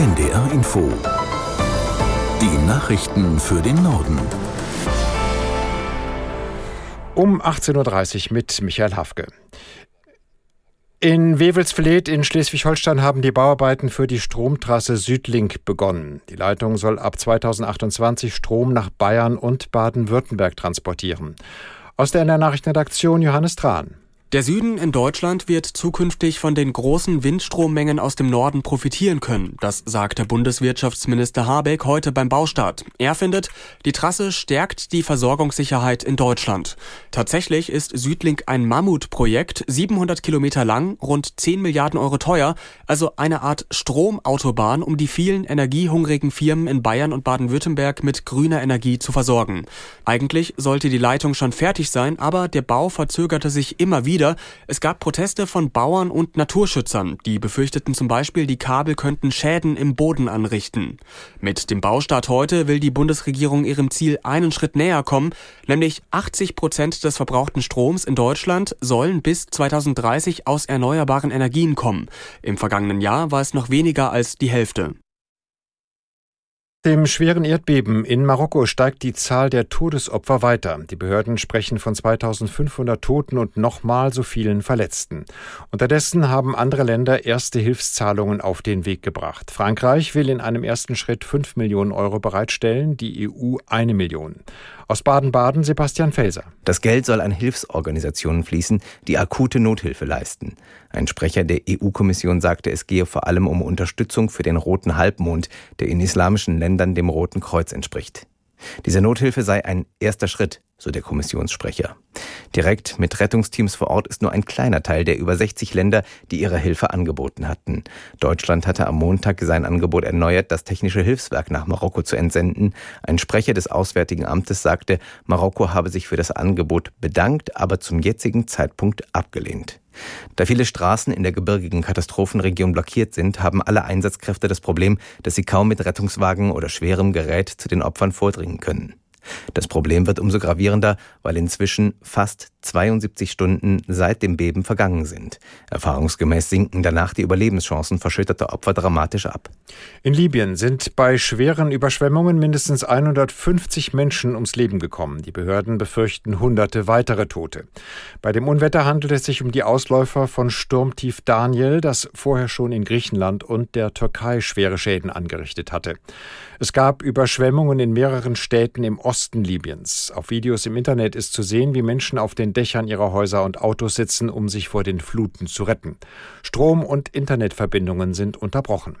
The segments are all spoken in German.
NDR Info. Die Nachrichten für den Norden. Um 18.30 Uhr mit Michael Hafke. In Wewelsfleet in Schleswig-Holstein haben die Bauarbeiten für die Stromtrasse Südlink begonnen. Die Leitung soll ab 2028 Strom nach Bayern und Baden-Württemberg transportieren. Aus der Nachrichtenredaktion Johannes Tran. Der Süden in Deutschland wird zukünftig von den großen Windstrommengen aus dem Norden profitieren können. Das sagte Bundeswirtschaftsminister Habeck heute beim Baustart. Er findet, die Trasse stärkt die Versorgungssicherheit in Deutschland. Tatsächlich ist Südlink ein Mammutprojekt, 700 Kilometer lang, rund 10 Milliarden Euro teuer, also eine Art Stromautobahn, um die vielen energiehungrigen Firmen in Bayern und Baden-Württemberg mit grüner Energie zu versorgen. Eigentlich sollte die Leitung schon fertig sein, aber der Bau verzögerte sich immer wieder wieder. Es gab Proteste von Bauern und Naturschützern, die befürchteten zum Beispiel, die Kabel könnten Schäden im Boden anrichten. Mit dem Baustart heute will die Bundesregierung ihrem Ziel einen Schritt näher kommen, nämlich 80 Prozent des verbrauchten Stroms in Deutschland sollen bis 2030 aus erneuerbaren Energien kommen. Im vergangenen Jahr war es noch weniger als die Hälfte. Dem schweren Erdbeben in Marokko steigt die Zahl der Todesopfer weiter. Die Behörden sprechen von 2500 Toten und nochmal so vielen Verletzten. Unterdessen haben andere Länder erste Hilfszahlungen auf den Weg gebracht. Frankreich will in einem ersten Schritt 5 Millionen Euro bereitstellen, die EU eine Million. Aus Baden-Baden Sebastian Felser. Das Geld soll an Hilfsorganisationen fließen, die akute Nothilfe leisten. Ein Sprecher der EU-Kommission sagte, es gehe vor allem um Unterstützung für den Roten Halbmond, der in islamischen Ländern dem Roten Kreuz entspricht. Diese Nothilfe sei ein erster Schritt, so der Kommissionssprecher. Direkt mit Rettungsteams vor Ort ist nur ein kleiner Teil der über 60 Länder, die ihre Hilfe angeboten hatten. Deutschland hatte am Montag sein Angebot erneuert, das technische Hilfswerk nach Marokko zu entsenden. Ein Sprecher des Auswärtigen Amtes sagte, Marokko habe sich für das Angebot bedankt, aber zum jetzigen Zeitpunkt abgelehnt. Da viele Straßen in der gebirgigen Katastrophenregion blockiert sind, haben alle Einsatzkräfte das Problem, dass sie kaum mit Rettungswagen oder schwerem Gerät zu den Opfern vordringen können. Das Problem wird umso gravierender, weil inzwischen fast 72 Stunden seit dem Beben vergangen sind. Erfahrungsgemäß sinken danach die Überlebenschancen verschütteter Opfer dramatisch ab. In Libyen sind bei schweren Überschwemmungen mindestens 150 Menschen ums Leben gekommen. Die Behörden befürchten hunderte weitere Tote. Bei dem Unwetter handelt es sich um die Ausläufer von Sturmtief Daniel, das vorher schon in Griechenland und der Türkei schwere Schäden angerichtet hatte. Es gab Überschwemmungen in mehreren Städten im Osten Libyens. Auf Videos im Internet ist zu sehen, wie Menschen auf den Dächern ihrer Häuser und Autos sitzen, um sich vor den Fluten zu retten. Strom- und Internetverbindungen sind unterbrochen.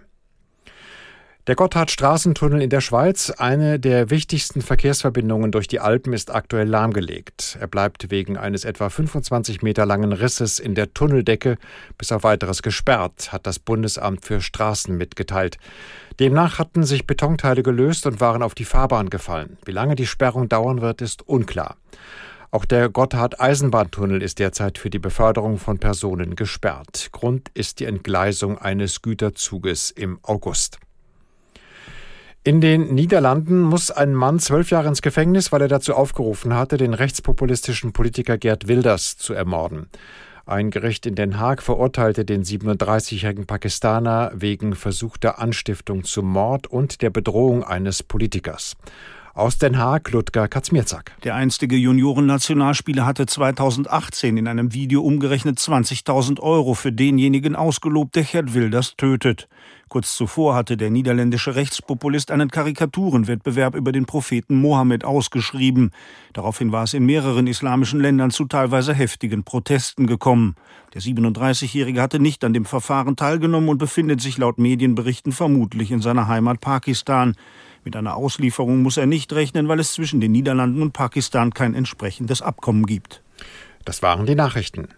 Der Gotthard-Straßentunnel in der Schweiz, eine der wichtigsten Verkehrsverbindungen durch die Alpen, ist aktuell lahmgelegt. Er bleibt wegen eines etwa 25 Meter langen Risses in der Tunneldecke bis auf weiteres gesperrt, hat das Bundesamt für Straßen mitgeteilt. Demnach hatten sich Betonteile gelöst und waren auf die Fahrbahn gefallen. Wie lange die Sperrung dauern wird, ist unklar. Auch der Gotthard-Eisenbahntunnel ist derzeit für die Beförderung von Personen gesperrt. Grund ist die Entgleisung eines Güterzuges im August. In den Niederlanden muss ein Mann zwölf Jahre ins Gefängnis, weil er dazu aufgerufen hatte, den rechtspopulistischen Politiker Gerd Wilders zu ermorden. Ein Gericht in Den Haag verurteilte den 37-jährigen Pakistaner wegen versuchter Anstiftung zum Mord und der Bedrohung eines Politikers. Aus Den Haag, Ludger Katzmierzak. Der einstige Juniorennationalspieler hatte 2018 in einem Video umgerechnet 20.000 Euro für denjenigen ausgelobt, der Gerd Wilders tötet. Kurz zuvor hatte der niederländische Rechtspopulist einen Karikaturenwettbewerb über den Propheten Mohammed ausgeschrieben. Daraufhin war es in mehreren islamischen Ländern zu teilweise heftigen Protesten gekommen. Der 37-Jährige hatte nicht an dem Verfahren teilgenommen und befindet sich laut Medienberichten vermutlich in seiner Heimat Pakistan. Mit einer Auslieferung muss er nicht rechnen, weil es zwischen den Niederlanden und Pakistan kein entsprechendes Abkommen gibt. Das waren die Nachrichten.